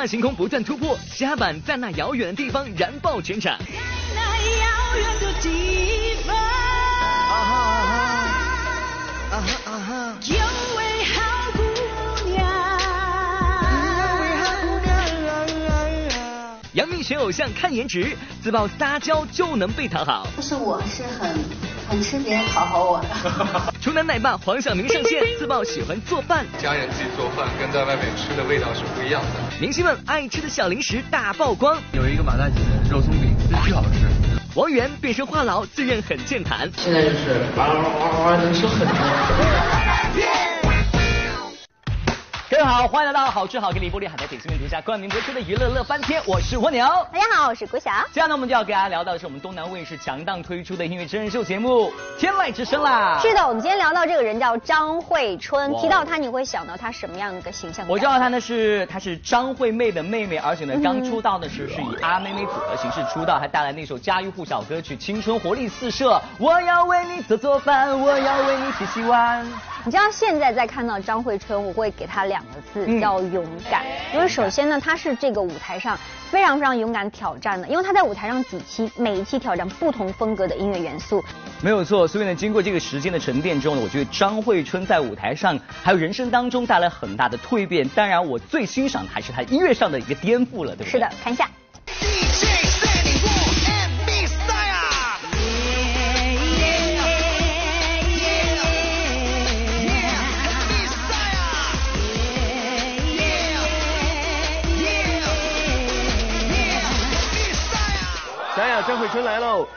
张惠春天马行空不断突破，嘻哈版在那遥远的地方燃爆全场。那遥远的地方，有位好选偶像看颜值，自曝撒娇就能被讨好。就是我是很很吃别人讨好我的。厨男奶爸黄晓明上线，自曝喜欢做饭。家人自己做饭跟在外面吃的味道是不一样的。明星们爱吃的小零食大曝光，有一个马大姐的肉松饼，巨好吃。王源变身话痨，自认很健谈。现在就是哇哇哇哇能说很多。各位好，欢迎来到好吃好给你玻璃海苔点心面独家冠名播出的娱乐乐翻天，我是蜗牛。大家好，我是郭晓。接下来呢，我们就要给大家聊到的是我们东南卫视强档推出的音乐真人秀节目《天籁之声》啦。是的，我们今天聊到这个人叫张惠春，提到她你会想到她什么样的一个形象？我知道她呢是她是张惠妹的妹妹，而且呢刚出道的时候是以阿妹妹组合形式出道，还带来那首家喻户晓歌曲《青春活力四射》，我要为你做做饭，我要为你洗洗碗。你知道现在在看到张惠春，我会给她两个字，叫勇敢。因为首先呢，她是这个舞台上非常非常勇敢挑战的，因为她在舞台上几期，每一期挑战不同风格的音乐元素。没有错，所以呢，经过这个时间的沉淀之后呢，我觉得张惠春在舞台上还有人生当中带来很大的蜕变。当然，我最欣赏的还是她音乐上的一个颠覆了，对不对？是的，看一下。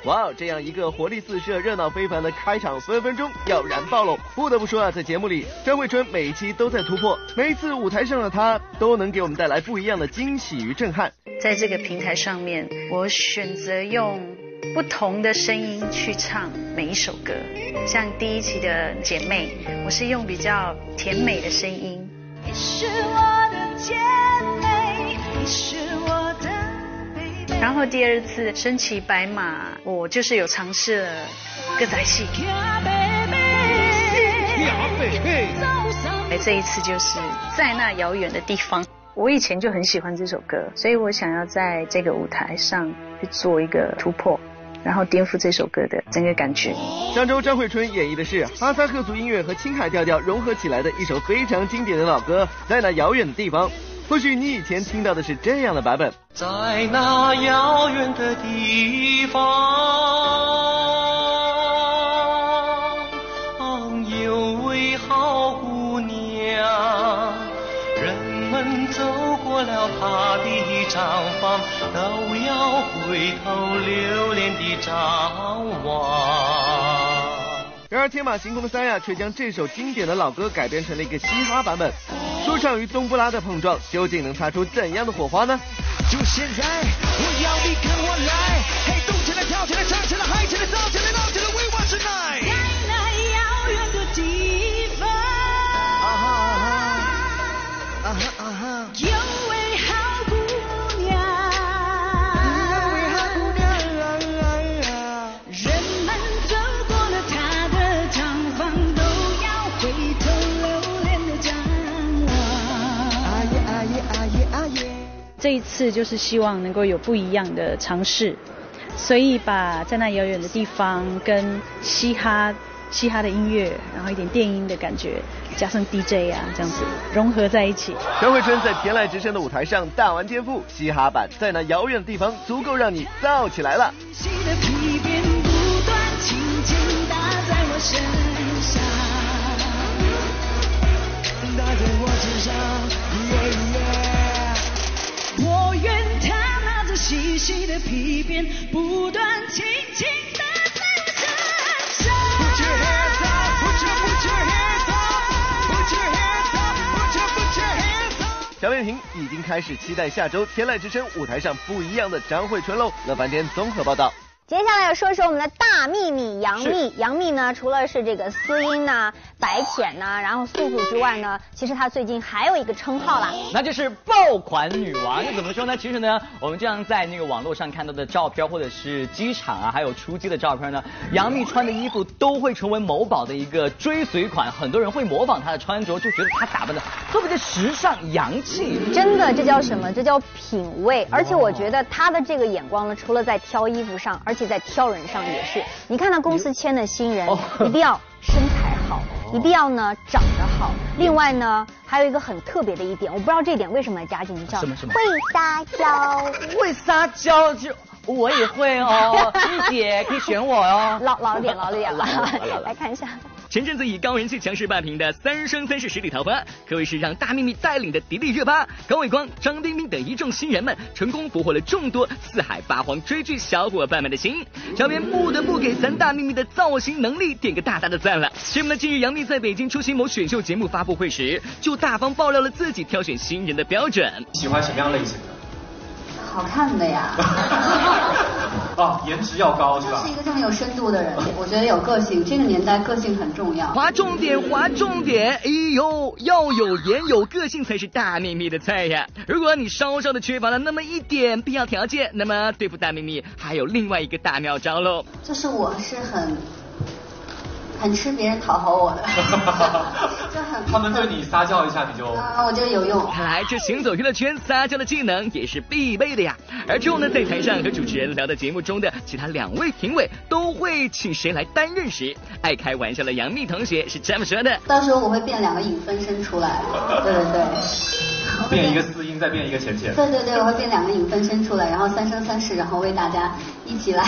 哇哦，这样一个活力四射、热闹非凡的开场，分分钟要燃爆喽！不得不说啊，在节目里，张惠春每一期都在突破，每一次舞台上的她都能给我们带来不一样的惊喜与震撼。在这个平台上面，我选择用不同的声音去唱每一首歌。像第一期的姐妹，我是用比较甜美的声音。你是我然后第二次身骑白马，我就是有尝试了歌仔戏。哎，这一次就是在那遥远的地方。我以前就很喜欢这首歌，所以我想要在这个舞台上去做一个突破，然后颠覆这首歌的整个感觉。上周张惠春演绎的是哈萨克族音乐和青海调调融合起来的一首非常经典的老歌，在那遥远的地方。或许你以前听到的是这样的版本。在那遥远的地方，有位好姑娘，人们走过了她的毡房，都要回头留恋的张望。然而天马行空的三亚却将这首经典的老歌改编成了一个嘻哈版本，说唱与冬不拉的碰撞，究竟能擦出怎样的火花呢？就现在，我要你跟我来，嘿，动起来，跳起来，唱起来，嗨起来，燥起来，闹起来，We want tonight。在那遥远的地方，有位好这一次就是希望能够有不一样的尝试，所以把在那遥远的地方跟嘻哈、嘻哈的音乐，然后一点电音的感觉，加上 DJ 啊这样子融合在一起。张惠春在天籁之声的舞台上大玩天赋，嘻哈版在那遥远的地方足够让你燥起来了。细的皮鞭不断轻轻打在我身上，打在愿他拿着细细的皮鞭，不断轻轻的在颤小点评已经开始期待下周《天籁之声》舞台上不一样的张惠春喽。乐凡天综合报道。接下来要说说我们的大秘密杨幂。杨幂呢，除了是这个思音呐、白浅呐，然后素素之外呢，其实她最近还有一个称号啦，那就是爆款女王。怎么说呢？其实呢，我们这样在那个网络上看到的照片，或者是机场啊，还有出机的照片呢，杨幂穿的衣服都会成为某宝的一个追随款，很多人会模仿她的穿着，就觉得她打扮的特别的时尚洋气。真的，这叫什么？这叫品味。而且我觉得她的这个眼光呢，除了在挑衣服上，而且在挑人上也是。你看到公司签的新人，一定要身材好，一定要呢长得好。另外呢，还有一个很特别的一点，我不知道这一点为什么要加进去，叫什么什么会撒娇。会撒娇就我也会哦，一姐可以选我哦。老老了点，老了点了。来看一下。前阵子以高人气强势霸屏的《三生三世十里桃花》，可谓是让大幂幂带领的迪丽热巴、高伟光、张彬彬等一众新人们，成功俘获了众多四海八荒追剧小伙伴们的心。小编不得不给咱大幂幂的造型能力点个大大的赞了。这不呢，近日杨幂在北京出席某选秀节目发布会时，就大方爆料了自己挑选新人的标准。喜欢什么样类型的？好看的呀。啊，颜值要高是吧？是一个这么有深度的人，我觉得有个性，这个年代个性很重要。划重点，划重点，哎呦，要有颜有个性才是大幂幂的菜呀！如果你稍稍的缺乏了那么一点必要条件，那么对付大幂幂还有另外一个大妙招喽。就是我是很。很吃别人讨好我的，就很。他们对你撒娇一下，你就啊，我就有用。看来这行走娱乐圈撒娇的技能也是必备的呀。而之后呢，在台上和主持人聊到节目中的其他两位评委都会请谁来担任时，爱开玩笑的杨幂同学是这么说的：到时候我会变两个影分身出来，对 对对。变一个四音，再变一个浅浅。对对对，我会变两个影分身出来，然后三生三世，然后为大家一起来。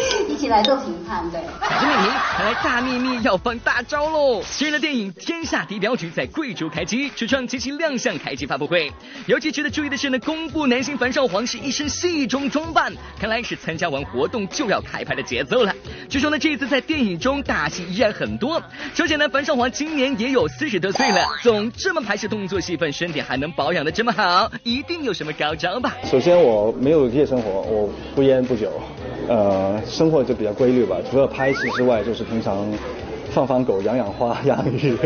一起来做评判，对。大幂幂，看来大秘密要放大招喽！新人的电影《天下地表局》在贵州开机，主创及其亮相开机发布会。尤其值得注意的是呢，公布男星樊少皇是一身戏中装扮，看来是参加完活动就要开拍的节奏了。据说呢，这次在电影中大戏依然很多。首先呢，樊少皇今年也有四十多岁了，总这么拍摄动作戏份，身体还能保养的这么好，一定有什么高招吧？首先我没有夜生活，我不烟不酒，呃。生活就比较规律吧，除了拍戏之外，就是平常放放狗、养养花、养鱼、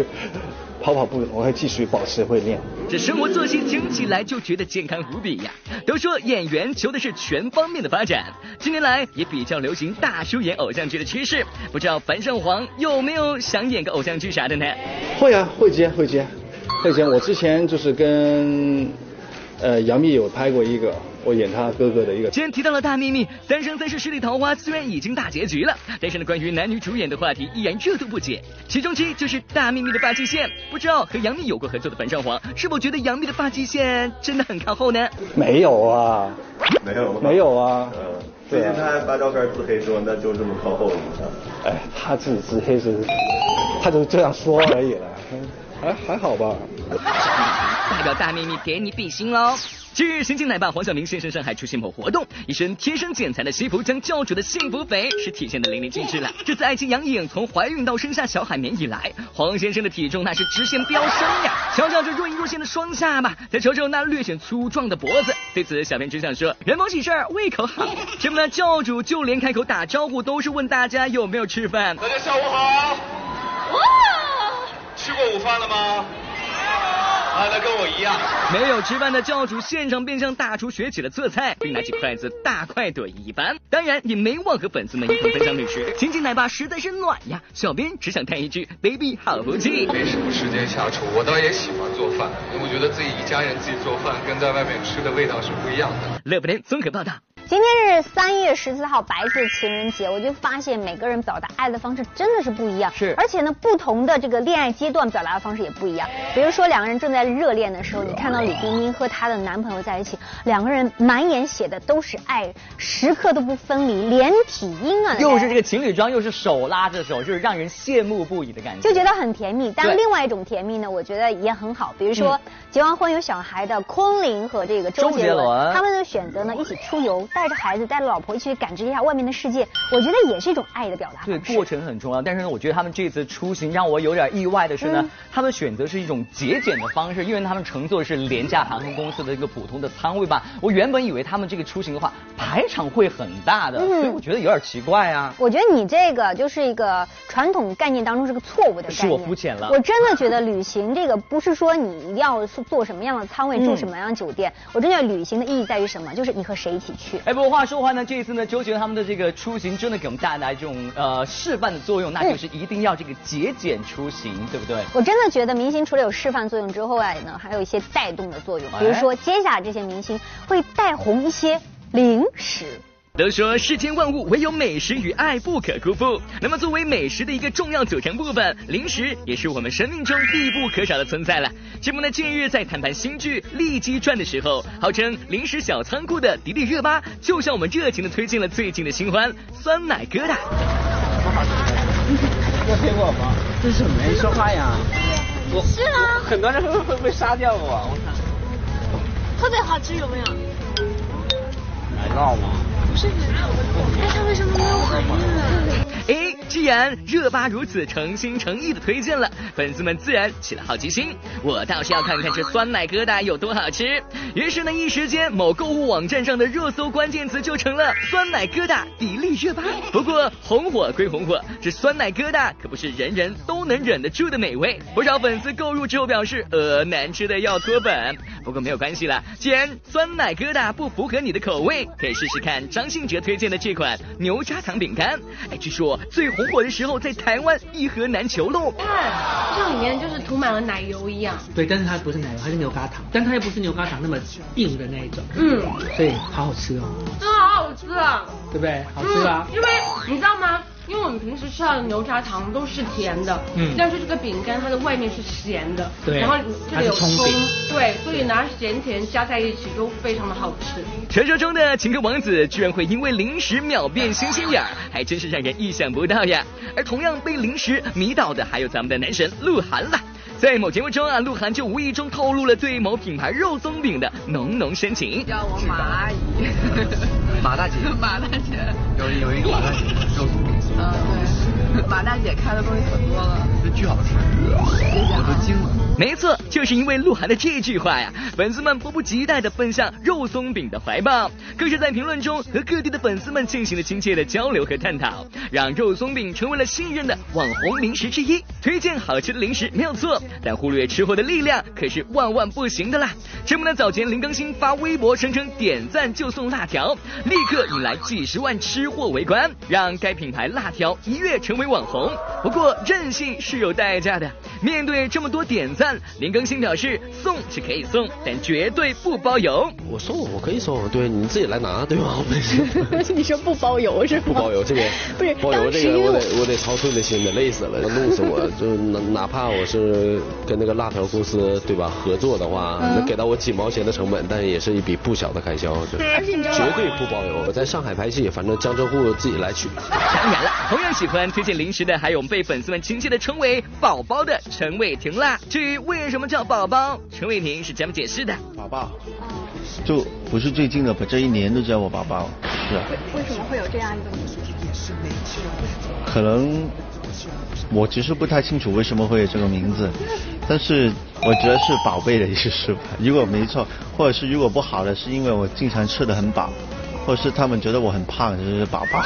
跑跑步，我会继续保持会练。这生活作息听起来就觉得健康无比呀！都说演员求的是全方面的发展，近年来也比较流行大叔演偶像剧的趋势。不知道樊胜皇有没有想演个偶像剧啥的呢？会啊，会接会接会接。我之前就是跟呃杨幂有拍过一个。我演他哥哥的一个。既然提到了大幂幂，《三生三世十里桃花》虽然已经大结局了，但是呢，关于男女主演的话题依然热度不减。其中之一就是大幂幂的发际线，不知道和杨幂有过合作的樊少皇是否觉得杨幂的发际线真的很靠后呢？没有啊，没有，没有啊。嗯，最近他还发照片自黑说那就这么靠后了。哎，他自己自黑是，他就这样说而已了，还还好吧。代表大幂幂给你比心喽。近日，刑警奶爸黄晓明现身上海出席某活动，一身贴身剪裁的西服将教主的幸福肥是体现的淋漓尽致了。这次爱情杨颖从怀孕到生下小海绵以来，黄先生的体重那是直线飙升呀！瞧瞧这若隐若现的双下巴，再瞅瞅那略显粗壮的脖子。对此，小编只想说：人逢喜事胃口好。这么呢，教主就连开口打招呼都是问大家有没有吃饭。大家下午好。哇！吃过午饭了吗？啊，那跟我一样。没有吃饭的教主现场便向大厨学起了做菜，并拿起筷子大快朵颐一番。当然也没忘和粉丝们一同分享美食。亲亲奶爸实在是暖呀！小编只想叹一句：baby 好福气。没什么时间下厨，我倒也喜欢做饭，因为我觉得自己一家人自己做饭跟在外面吃的味道是不一样的。乐不天综合报道。今天是三月十四号，白色情人节，我就发现每个人表达爱的方式真的是不一样。是，而且呢，不同的这个恋爱阶段表达的方式也不一样。比如说，两个人正在热恋的时候，你看到李冰冰和她的男朋友在一起，两个人满眼写的都是爱，时刻都不分离，连体婴啊。又是这个情侣装，又是手拉着手，就是让人羡慕不已的感觉。就觉得很甜蜜。但另外一种甜蜜呢，我觉得也很好。比如说，结完婚有小孩的昆凌和这个周杰伦，他们的选择呢，一起出游。带着孩子、带着老婆去感知一下外面的世界，我觉得也是一种爱的表达。对，过程很重要。但是呢，我觉得他们这次出行让我有点意外的是呢，嗯他们选择是一种节俭的方式，因为他们乘坐的是廉价航空公司的一个普通的舱位吧。我原本以为他们这个出行的话排场会很大的，嗯所以我觉得有点奇怪啊。我觉得你这个就是一个传统概念当中是个错误的概念。是我肤浅了我真的觉得旅行这个不是说你一定要是坐什么样的舱位、嗯住什么样的酒店，我真的觉得旅行的意义在于什么？就是你和谁一起去。哎，不过话说回来呢，这一次呢，周杰伦他们的这个出行真的给我们带来这种呃示范的作用，那就是一定要这个节俭出行，对不对？我真的觉得明星除了有示范作用之后外呢，还有一些带动的作用。比如哎说，接下来这些明星会带红一些零食。都说世间万物唯有美食与爱不可辜负。那么作为美食的一个重要组成部分，零食也是我们生命中必不可少的存在了。节目呢近日在谈判新剧《利基传》的时候，号称零食小仓库的迪丽热巴就向我们热情的推荐了最近的新欢酸奶疙瘩。要骗我吗？这是什么呀？你说话呀！我是啊很多人会会会杀掉我。我看特别好吃，有没有？奶酪吗？不是奶酪，但是为什么没有反应啊？哎，既然热巴如此诚心诚意的推荐了，粉丝们自然起了好奇心。我倒是要看看这酸奶疙瘩有多好吃。于是呢，一时间某购物网站上的热搜关键词就成了酸奶疙瘩迪丽热巴。不过红火归红火，这酸奶疙瘩可不是人人都能忍得住的美味。不少粉丝购入之后表示，呃，难吃的要脱本。不过没有关系啦，既然酸奶疙瘩不符合你的口味，可以试试看张信哲推荐的这款牛轧糖饼干。哎，据说最红火的时候在台湾一盒难求喽。看，像里面就是涂满了奶油一样。对，但是它不是奶油，它是牛轧糖，但它又不是牛轧糖那么硬的那一种。嗯，所以好好吃哦，真的好好吃啊！对不对？好吃啊！嗯，因为你知道吗？因为我们平时吃到的牛轧糖都是甜的，嗯但是这个饼干它的外面是咸的，对然后这里有葱葱，对，所以拿咸甜加在一起都非常的好吃。传说中的情歌王子居然会因为零食秒变星星眼儿，还真是让人意想不到呀。而同样被零食迷倒的还有咱们的男神鹿晗啦。在某节目中啊，鹿晗就无意中透露了对某品牌肉松饼的浓浓深情。叫我马阿姨，马大姐，马大姐，有有一个马大姐肉松饼，嗯对，马大姐开的东西可多了，这巨好吃，我都惊了。没错，就是因为鹿晗的这句话呀，粉丝们迫不及待的奔向肉松饼的怀抱，更是在评论中和各地的粉丝们进行了亲切的交流和探讨，让肉松饼成为了新任的网红零食之一。推荐好吃的零食没有错，但忽略吃货的力量可是万万不行的啦。这么呢，早前林更新发微博声称点赞就送辣条，立刻引来几十万吃货围观，让该品牌辣条一跃成为网红。不过任性是有代价的，面对这么多点赞，林更新表示送是可以送，但绝对不包邮。我送我可以送，对你自己来拿，对吧？没事。你说不包邮是吗？不包邮这个不是包邮这个我我得我得操碎了心的，累死了，弄死我。就哪哪怕我是跟那个辣条公司对吧合作的话，嗯能给到我几毛钱的成本，但也是一笔不小的开销，就而且你知道绝对不包邮。我在上海拍戏，反正江浙沪自己来取。当然了，同样喜欢推荐零食的，还有我们被粉丝们亲切的称为“宝宝”的陈伟霆啦。至于为什么叫宝宝，陈伟霆是这么解释的：宝宝，就不是最近的，这一年都叫我宝宝，是啊，为什么会有这样一个名字？可能我其实不太清楚为什么会有这个名字，但是我觉得是宝贝的意思吧。如果没错，或者是如果不好的，是因为我经常吃的很饱，或者是他们觉得我很胖，就是宝宝，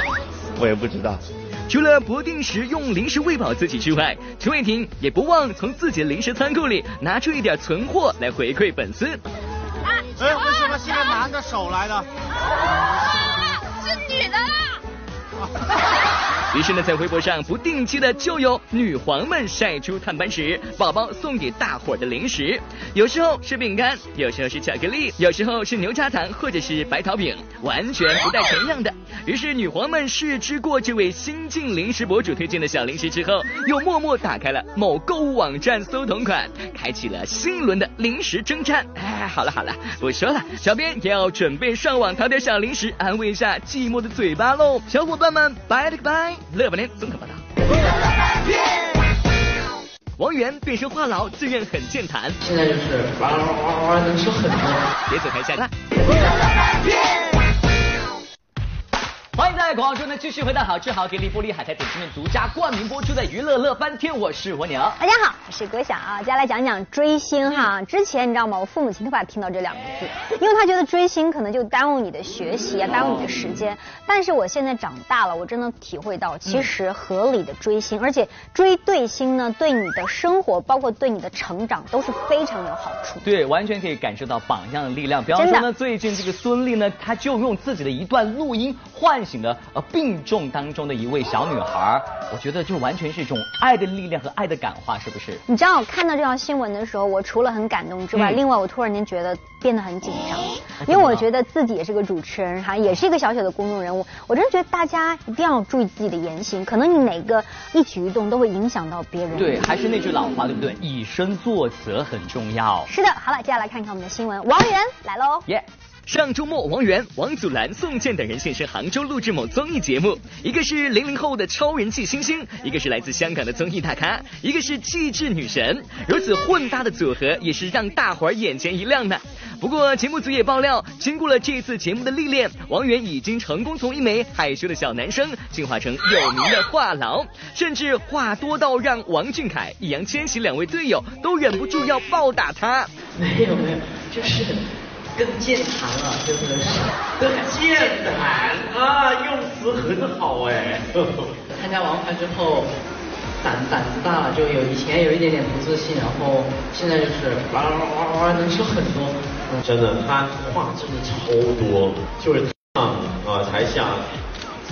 我也不知道。除了不定时用零食喂饱自己之外，陈伟霆也不忘从自己的零食仓库里拿出一点存货来回馈粉丝。哎，为什么是个男的手来的？是女的啦。于是呢，在微博上不定期的就有女皇们晒出探班时宝宝送给大伙儿的零食，有时候是饼干，有时候是巧克力，有时候是牛轧糖或者是白桃饼，完全不带重样的。于是女皇们试吃过这位新晋零食博主推荐的小零食之后，又默默打开了某购物网站搜同款，开启了新一轮的零食征战。哎，好了好了，不说了，小编也要准备上网淘点小零食，安慰一下寂寞的嘴巴喽。小伙伴们，拜了个拜，乐百年综合报道。王源变身话痨，自认很健谈。现在就是哇哇哇哇能说很多。别走开，下一个。欢迎在广州呢继续回到好吃好给力波利海苔点心面独家冠名播出的娱乐乐翻天，我是蜗牛。大家好，我是郭晓啊，接下来讲讲追星哈。之前你知道吗？我父母亲特别听到这两个字，因为他觉得追星可能就耽误你的学习啊，耽误你的时间。但是我现在长大了，我真的体会到，其实合理的追星，而且追对星呢，对你的生活，包括对你的成长都是非常有好处。对，完全可以感受到榜样的力量。比方说呢，最近这个孙俪呢，她就用自己的一段录音唤醒的呃病重当中的一位小女孩。我觉得就完全是一种爱的力量和爱的感化，是不是？你知道我看到这条新闻的时候，我除了很感动之外，另外我突然间觉得变得很紧张，因为我觉得自己也是个主持人哈，也是一个小小的公众人物，我真的觉得大家一定要注意自己的言行，可能你哪个一举一动都会影响到别人。对，还是那句老话，对不对？以身作则很重要。是的，好了，接下来看看我们的新闻，王源来喽。耶。上周末，王源、王祖蓝、宋茜等人现身杭州录制某综艺节目，一个是零零后的超人气新星，一个是来自香港的综艺大咖，一个是气质女神，如此混搭的组合也是让大伙儿眼前一亮的。不过节目组也爆料，经过了这次节目的历练，王源已经成功从一枚害羞的小男生进化成有名的话痨，甚至话多到让王俊凯、易烊千玺两位队友都忍不住要暴打他。没有没有，就是。更健谈了，真的是更健谈啊，用词很好哎。参加王牌之后，胆胆子大了，就有以前有一点点不自信，然后现在就是哇哇哇哇能说很多。真的，他话真的超多，就是上啊台下。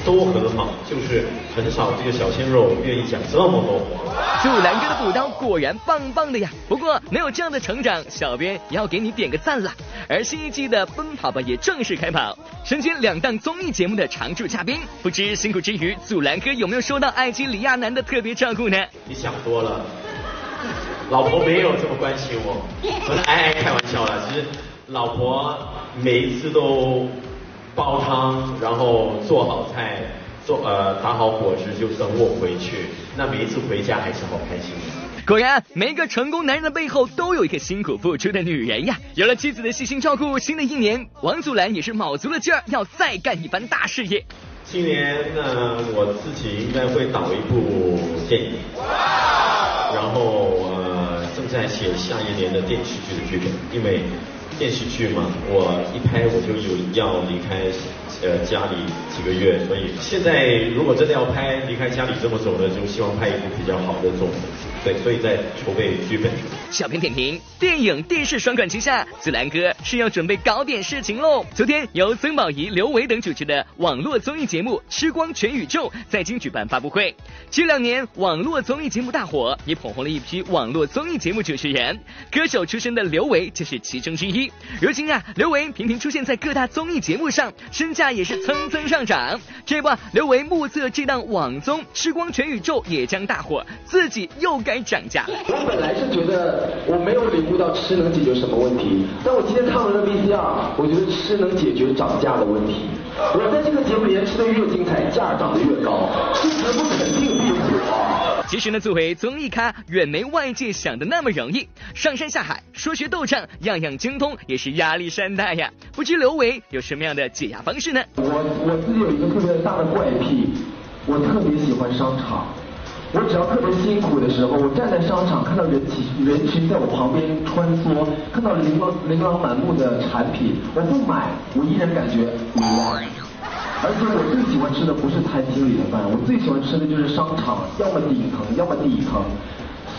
都很好，就是很少这个小鲜肉愿意讲这么多话。杜兰哥的补刀果然棒棒的呀！不过没有这样的成长，小编也要给你点个赞了。而新一季的《奔跑吧》也正式开跑，身兼两档综艺节目的常驻嘉宾，不知辛苦之余，祖蓝哥有没有收到爱妻李亚男的特别照顾呢？你想多了，老婆没有这么关心我。哎，开玩笑了，其实老婆每一次都。煲汤，然后做好菜，做呃打好伙食就等我回去。那每一次回家还是好开心。果然，每一个成功男人的背后都有一个辛苦付出的女人呀。有了妻子的细心照顾，新的一年，王祖蓝也是卯足了劲儿要再干一番大事业。今年呢，我自己应该会导一部电影，然后呃正在写下一年的电视剧的剧本，因为。电视剧嘛，我一拍我就有要离开呃家里几个月，所以现在如果真的要拍离开家里这么久呢，就希望拍一部比较好的作品，对，所以在筹备剧本。小编点评：电影电视双管齐下，子兰哥是要准备搞点事情喽。昨天由曾宝仪、刘维等主持的网络综艺节目《吃光全宇宙》在京举办发布会。这两年网络综艺节目大火，也捧红了一批网络综艺节目主持人。歌手出身的刘维就是其中之一。如今啊，刘维频频出现在各大综艺节目上，身价那也是蹭蹭上涨。这不，刘维目测这档网综《吃光全宇宙》也将大火，自己又该涨价。我本来是觉得我没有领悟到吃能解决什么问题，但我今天看完了 VCR，我觉得吃能解决涨价的问题。我在这个节目里面吃的越精彩，价涨得越高，是绝不肯定。其实呢，作为综艺咖，远没外界想的那么容易。上山下海，说学逗唱，样样精通，也是压力山大呀。不知刘维有什么样的解压方式呢？我我自己有一个特别大的怪癖，我特别喜欢商场。我只要特别辛苦的时候，我站在商场，看到人群人群在我旁边穿梭，看到琳琅琳琅满目的产品，我不买，我依然感觉无聊。而且我最喜欢吃的不是餐厅里的饭，我最喜欢吃的就是商场，要么顶层，要么底层，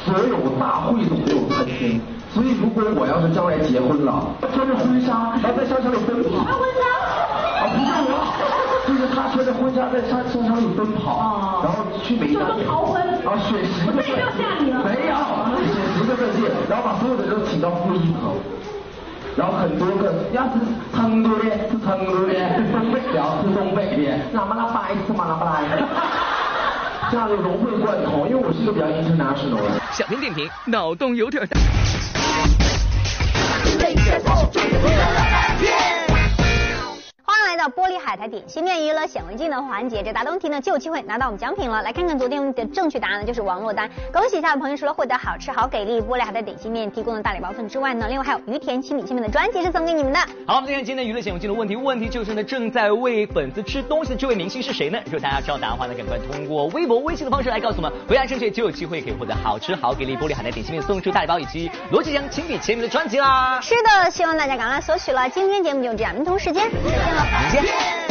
所有大汇总都有餐厅。所以如果我要是将来结婚了，穿着婚纱，然后在商场里奔跑。穿婚纱？啊，不是我，就是他穿着婚纱在商商场里奔跑，然后去每一家店。逃婚？啊，选十个 钻戒。没有，选十个钻戒，然后把所有的人都请到负一层。然后很多个，要是成都的，是成都的；东北要是东北的，那么那白是嘛那不来。这样就融会贯通，因为我是一个比较 international 的。小编点评：脑洞有点大。玻璃海苔点心面娱乐显微镜的环节，这答东题呢就有机会拿到我们奖品了。来看看昨天的正确答案呢，就是王珞丹。恭喜一下的朋友，除了获得好吃好给力玻璃海苔点心面提供的大礼包份之外呢，另外还有于田亲笔签名的专辑是送给你们的。好，我们再看今天娱乐显微镜的问题，问题就是呢，正在喂粉丝吃东西的这位明星是谁呢？如果大家知道答案的话呢，赶快通过微博、微信的方式来告诉我们，回答正确就有机会可以获得好吃好给力玻璃海苔点心面送出大礼包以及罗志祥亲笔签名的专辑啦。是的，希望大家赶快索取了。今天节目就这样，明同时间再见了，再见。Yeah!